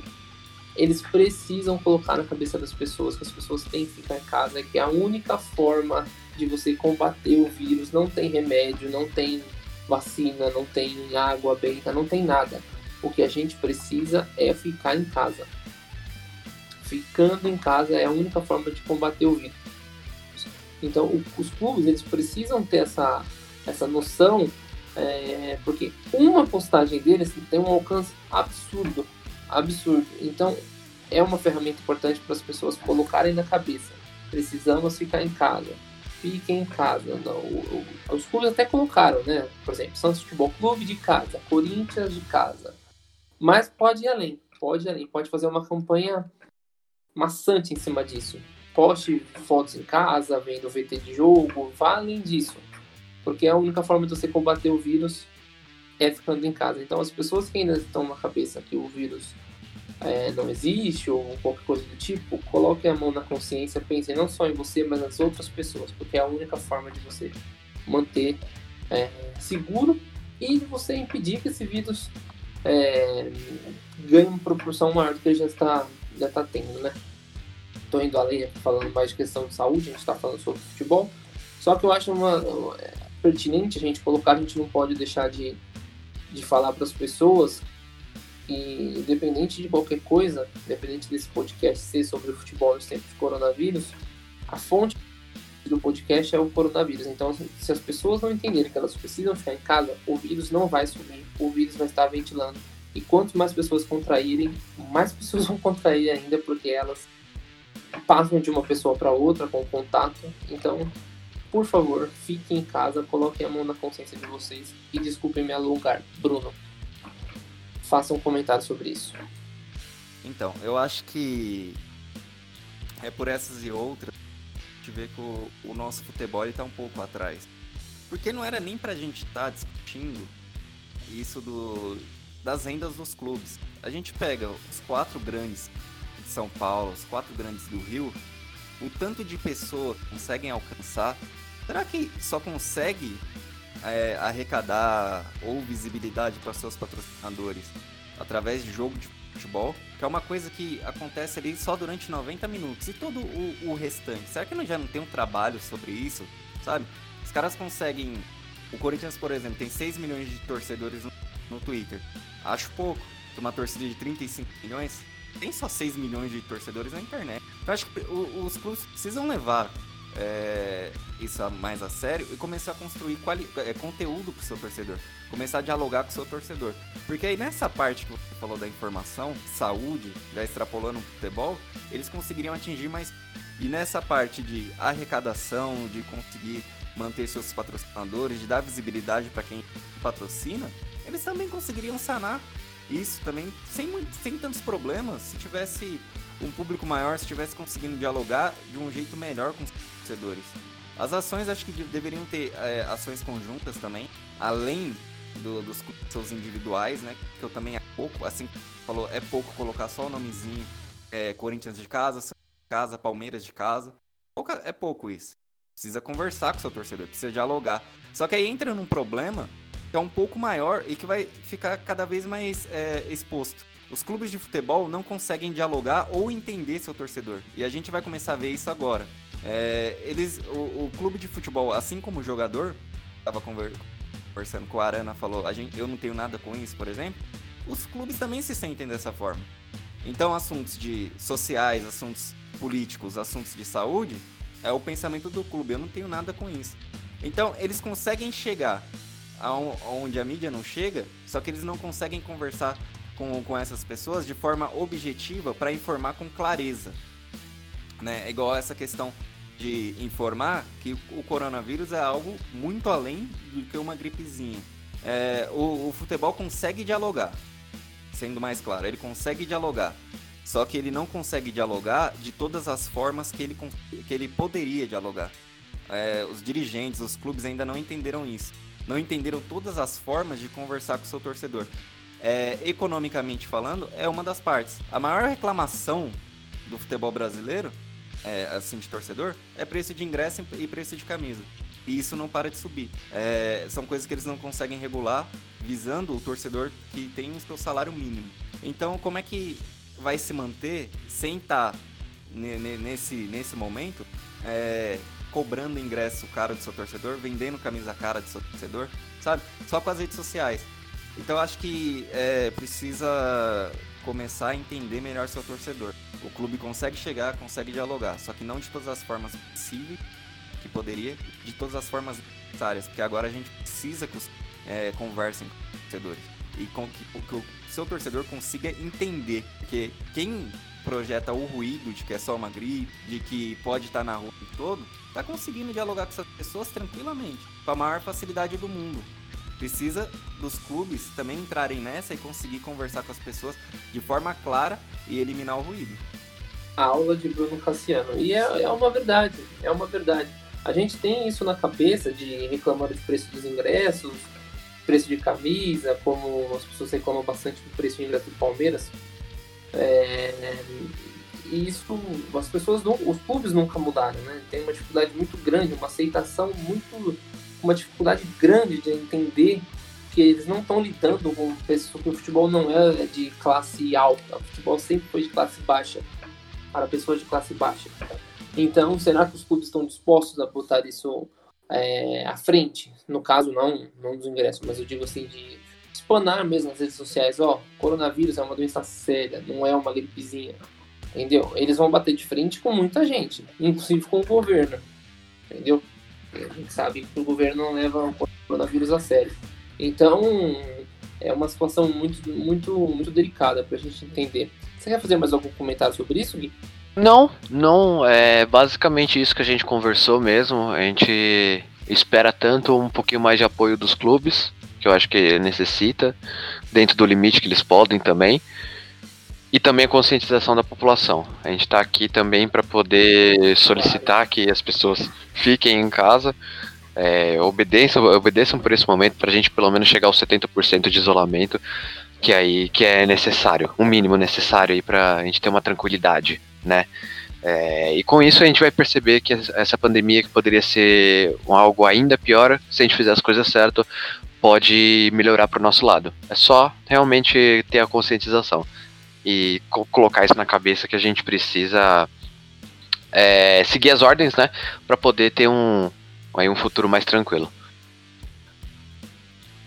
eles precisam colocar na cabeça das pessoas que as pessoas têm que ficar em casa, que é a única forma de você combater o vírus. Não tem remédio, não tem vacina, não tem água benta, não tem nada. O que a gente precisa é ficar em casa. Ficando em casa é a única forma de combater o vírus. Então, os clubes eles precisam ter essa, essa noção, é, porque uma postagem deles tem um alcance absurdo absurdo. Então, é uma ferramenta importante para as pessoas colocarem na cabeça. Precisamos ficar em casa. Fiquem em casa. Não, o, o, os clubes até colocaram, né? Por exemplo, Santos Futebol Clube de casa, Corinthians de casa. Mas pode ir além. Pode ir além. Pode fazer uma campanha maçante em cima disso. Poste fotos em casa, vendo VT de jogo, vá além disso. Porque é a única forma de você combater o vírus é ficando em casa. Então, as pessoas que ainda estão na cabeça que o vírus é, não existe ou qualquer coisa do tipo, coloquem a mão na consciência, pensem não só em você, mas nas outras pessoas, porque é a única forma de você manter é, seguro e você impedir que esse vírus é, ganhe uma proporção maior do que já está já está tendo, né? Estou indo além falando mais de questão de saúde, a gente está falando sobre futebol. Só que eu acho uma, é, pertinente a gente colocar, a gente não pode deixar de, de falar para as pessoas que, independente de qualquer coisa, independente desse podcast ser sobre o futebol nos tempos de coronavírus, a fonte do podcast é o coronavírus. Então, se as pessoas não entenderem que elas precisam ficar em casa, o vírus não vai sumir, o vírus vai estar ventilando. E quanto mais pessoas contraírem, mais *laughs* pessoas vão contrair ainda, porque elas passam de uma pessoa para outra com contato. Então, por favor, fiquem em casa, coloquem a mão na consciência de vocês e desculpem me alongar. Bruno, faça um comentário sobre isso. Então, eu acho que é por essas e outras gente vê que o, o nosso futebol está um pouco atrás. Porque não era nem para a gente estar tá discutindo isso do, das rendas dos clubes. A gente pega os quatro grandes de São Paulo, os quatro grandes do Rio, o tanto de pessoas conseguem alcançar. Será que só consegue é, arrecadar ou visibilidade para seus patrocinadores através de jogo de futebol? Que é uma coisa que acontece ali só durante 90 minutos. E todo o, o restante? Será que não, já não tem um trabalho sobre isso? Sabe? Os caras conseguem. O Corinthians, por exemplo, tem 6 milhões de torcedores no, no Twitter. Acho pouco. Uma torcida de 35 milhões tem só 6 milhões de torcedores na internet. Eu acho que os clubes precisam levar é, isso mais a sério e começar a construir quali é, conteúdo para o seu torcedor. Começar a dialogar com o seu torcedor. Porque aí nessa parte que você falou da informação, saúde, já extrapolando o futebol, eles conseguiriam atingir mais. E nessa parte de arrecadação, de conseguir manter seus patrocinadores, de dar visibilidade para quem patrocina, eles também conseguiriam sanar isso também sem, sem tantos problemas se tivesse um público maior, se tivesse conseguindo dialogar de um jeito melhor com os torcedores. As ações acho que deveriam ter é, ações conjuntas também, além do, dos seus individuais, né? Que eu também é pouco, assim falou, é pouco colocar só o nomezinho é, Corinthians de casa, casa, Palmeiras de casa. É pouco isso. Precisa conversar com o seu torcedor, precisa dialogar. Só que aí entra num problema que é um pouco maior e que vai ficar cada vez mais é, exposto. Os clubes de futebol não conseguem dialogar ou entender seu torcedor. E a gente vai começar a ver isso agora. É, eles, o, o, clube de futebol, assim como o jogador, estava conversando com a Arana, falou, a gente, eu não tenho nada com isso, por exemplo. Os clubes também se sentem dessa forma. Então, assuntos de sociais, assuntos políticos, assuntos de saúde, é o pensamento do clube. Eu não tenho nada com isso. Então, eles conseguem chegar aonde a mídia não chega, só que eles não conseguem conversar com, com essas pessoas de forma objetiva para informar com clareza. Né? É igual essa questão de informar que o coronavírus é algo muito além do que uma gripezinha. É, o, o futebol consegue dialogar, sendo mais claro, ele consegue dialogar. Só que ele não consegue dialogar de todas as formas que ele, que ele poderia dialogar. É, os dirigentes, os clubes ainda não entenderam isso. Não entenderam todas as formas de conversar com o seu torcedor é, economicamente falando, é uma das partes. A maior reclamação do futebol brasileiro, é, assim, de torcedor, é preço de ingresso e preço de camisa. E isso não para de subir. É, são coisas que eles não conseguem regular, visando o torcedor que tem o seu salário mínimo. Então, como é que vai se manter sem estar tá nesse, nesse momento é, cobrando ingresso caro do seu torcedor, vendendo camisa cara do seu torcedor, sabe? Só com as redes sociais. Então acho que é, precisa começar a entender melhor seu torcedor. O clube consegue chegar, consegue dialogar, só que não de todas as formas possíveis que poderia, de todas as formas necessárias, porque agora a gente precisa que os é, conversem com os torcedores e com que, que o seu torcedor consiga entender, porque quem projeta o ruído de que é só uma gripe, de que pode estar na rua todo, tá conseguindo dialogar com essas pessoas tranquilamente, com a maior facilidade do mundo. Precisa dos clubes também entrarem nessa e conseguir conversar com as pessoas de forma clara e eliminar o ruído. A aula de Bruno Cassiano. E é, é uma verdade, é uma verdade. A gente tem isso na cabeça de reclamar do preço dos ingressos, preço de camisa, como as pessoas reclamam bastante do preço de ingresso do Palmeiras. É, e isso, as pessoas, não, os clubes nunca mudaram, né? Tem uma dificuldade muito grande, uma aceitação muito uma dificuldade grande de entender que eles não estão lidando com pessoas que o futebol não é de classe alta, o futebol sempre foi de classe baixa para pessoas de classe baixa. Então, será que os clubes estão dispostos a botar isso é, à frente? No caso, não, não dos ingressos, mas eu digo assim, de espanar mesmo nas redes sociais, ó, coronavírus é uma doença séria, não é uma gripezinha, entendeu? Eles vão bater de frente com muita gente, inclusive com o governo, entendeu? A gente sabe que o governo não leva o coronavírus a sério. Então, é uma situação muito, muito, muito delicada para a gente entender. Você quer fazer mais algum comentário sobre isso, Gui? Não, não. É basicamente isso que a gente conversou mesmo. A gente espera tanto um pouquinho mais de apoio dos clubes, que eu acho que necessita, dentro do limite que eles podem também. E também a conscientização da população. A gente está aqui também para poder solicitar que as pessoas fiquem em casa, é, obedeçam, obedeçam por esse momento para a gente pelo menos chegar aos 70% de isolamento, que aí que é necessário, um mínimo necessário aí para a gente ter uma tranquilidade, né? É, e com isso a gente vai perceber que essa pandemia que poderia ser algo ainda pior, se a gente fizer as coisas certas, pode melhorar para o nosso lado. É só realmente ter a conscientização e co colocar isso na cabeça que a gente precisa é, seguir as ordens, né, para poder ter um, aí um futuro mais tranquilo.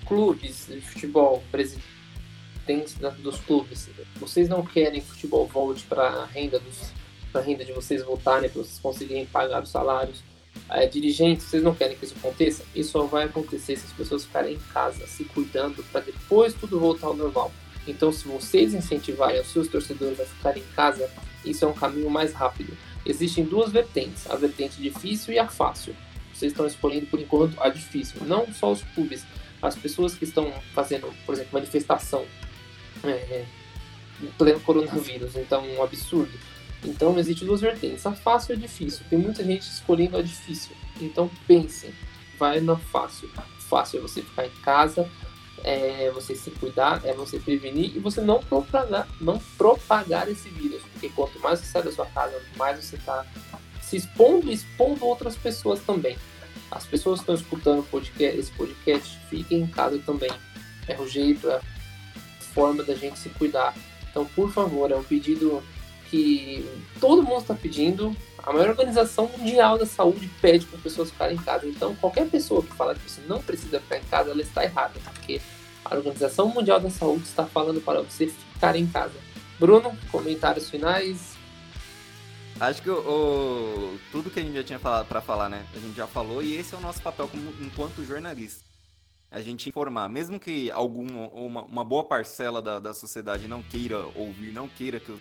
Clubes de futebol, presidentes dos clubes, vocês não querem que futebol volte para a renda dos a renda de vocês voltarem, para vocês conseguirem pagar os salários. É, dirigentes, vocês não querem que isso aconteça? Isso só vai acontecer se as pessoas ficarem em casa, se cuidando, para depois tudo voltar ao normal. Então, se vocês incentivarem os seus torcedores a ficarem em casa, isso é um caminho mais rápido. Existem duas vertentes, a vertente difícil e a fácil vocês estão escolhendo por enquanto a difícil. Não só os clubes, as pessoas que estão fazendo, por exemplo, manifestação é, em pleno coronavírus, então um absurdo. Então existe duas vertentes, a fácil e a difícil. Tem muita gente escolhendo a difícil. Então pensem, vai na fácil. Fácil é você ficar em casa, é você se cuidar, é você prevenir e você não propagar, não propagar esse vírus. Porque quanto mais você sai da sua casa, mais você está se expondo e expondo outras pessoas também. As pessoas que estão escutando podcast, esse podcast, fiquem em casa também. É o jeito, é a forma da gente se cuidar. Então, por favor, é um pedido que todo mundo está pedindo. A maior organização mundial da saúde pede para as pessoas ficarem em casa. Então, qualquer pessoa que fala que você não precisa ficar em casa, ela está errada, porque a Organização Mundial da Saúde está falando para você ficar em casa. Bruno, comentários finais, Acho que o, o, tudo que a gente já tinha para falar, né? A gente já falou e esse é o nosso papel como, enquanto jornalista. A gente informar, mesmo que alguma uma, uma boa parcela da, da sociedade não queira ouvir, não queira que os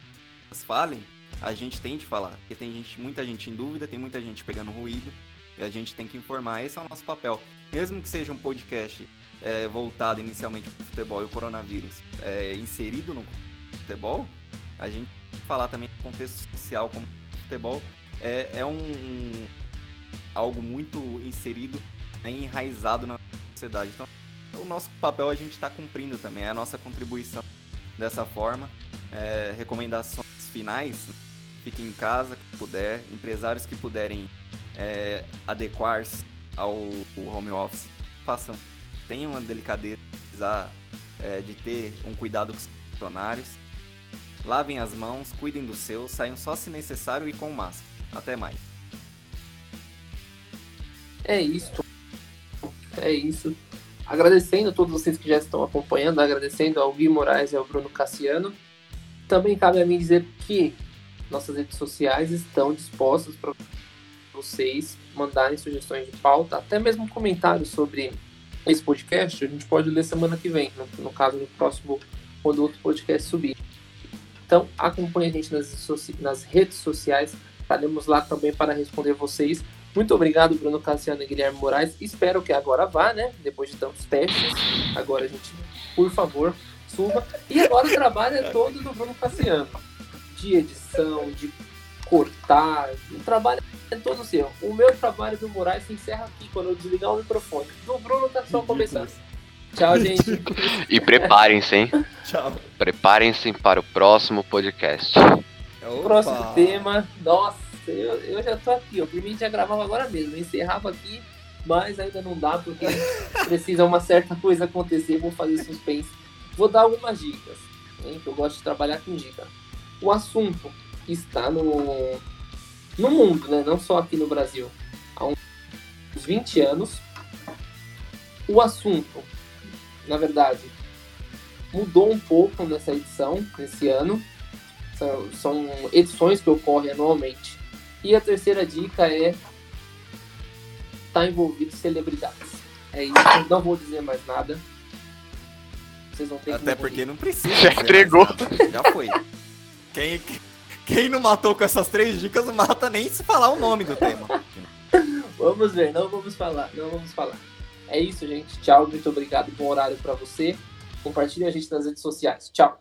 falem, a gente tem de falar. Porque tem gente, muita gente em dúvida, tem muita gente pegando ruído, e a gente tem que informar. Esse é o nosso papel. Mesmo que seja um podcast é, voltado inicialmente para o futebol e o coronavírus é, inserido no futebol, a gente falar também do contexto social como futebol é, é um, um, algo muito inserido, né, enraizado na sociedade. Então, o nosso papel a gente está cumprindo também, é a nossa contribuição dessa forma. É, recomendações finais, fiquem em casa que puder, empresários que puderem é, adequar-se ao home office, façam, tenham a delicadeza é, de ter um cuidado com os funcionários Lavem as mãos, cuidem do seu, saiam só se necessário e com máscara. Até mais. É isso. É isso. Agradecendo a todos vocês que já estão acompanhando, agradecendo ao Gui Moraes e ao Bruno Cassiano. Também cabe a mim dizer que nossas redes sociais estão dispostas para vocês mandarem sugestões de pauta, até mesmo comentários sobre esse podcast. A gente pode ler semana que vem, no, no caso, no próximo, quando outro podcast subir. Então acompanhe a gente nas, nas redes sociais, estaremos lá também para responder vocês. Muito obrigado, Bruno Cassiano e Guilherme Moraes. Espero que agora vá, né? Depois de tantos testes. Agora a gente, por favor, suba. E agora o trabalho é todo do Bruno Cassiano. De edição, de cortar. O trabalho é todo seu. O meu trabalho do Moraes se encerra aqui quando eu desligar o microfone. Do Bruno tá só começando. Tchau, gente. e preparem-se, hein? Tchau. Preparem-se para o próximo podcast. Opa. Próximo tema. Nossa, eu, eu já tô aqui, ó. Por mim já gravava agora mesmo. Eu encerrava aqui mas ainda não dá porque precisa uma certa coisa acontecer. Vou fazer suspense. Vou dar algumas dicas, hein, que eu gosto de trabalhar com dica. O assunto está no, no mundo, né? não só aqui no Brasil, há uns 20 anos. O assunto, na verdade, mudou um pouco nessa edição, nesse ano. São, são edições que ocorrem anualmente. E a terceira dica é estar tá envolvido celebridades. É isso, não vou dizer mais nada. Vocês vão ter Até porque não precisa. Já entregou. Já foi. Quem, quem não matou com essas três dicas não mata nem se falar o nome do tema. vamos ver, não vamos falar, não vamos falar. É isso, gente. Tchau, muito obrigado. Bom horário para você. Compartilhe a gente nas redes sociais. Tchau.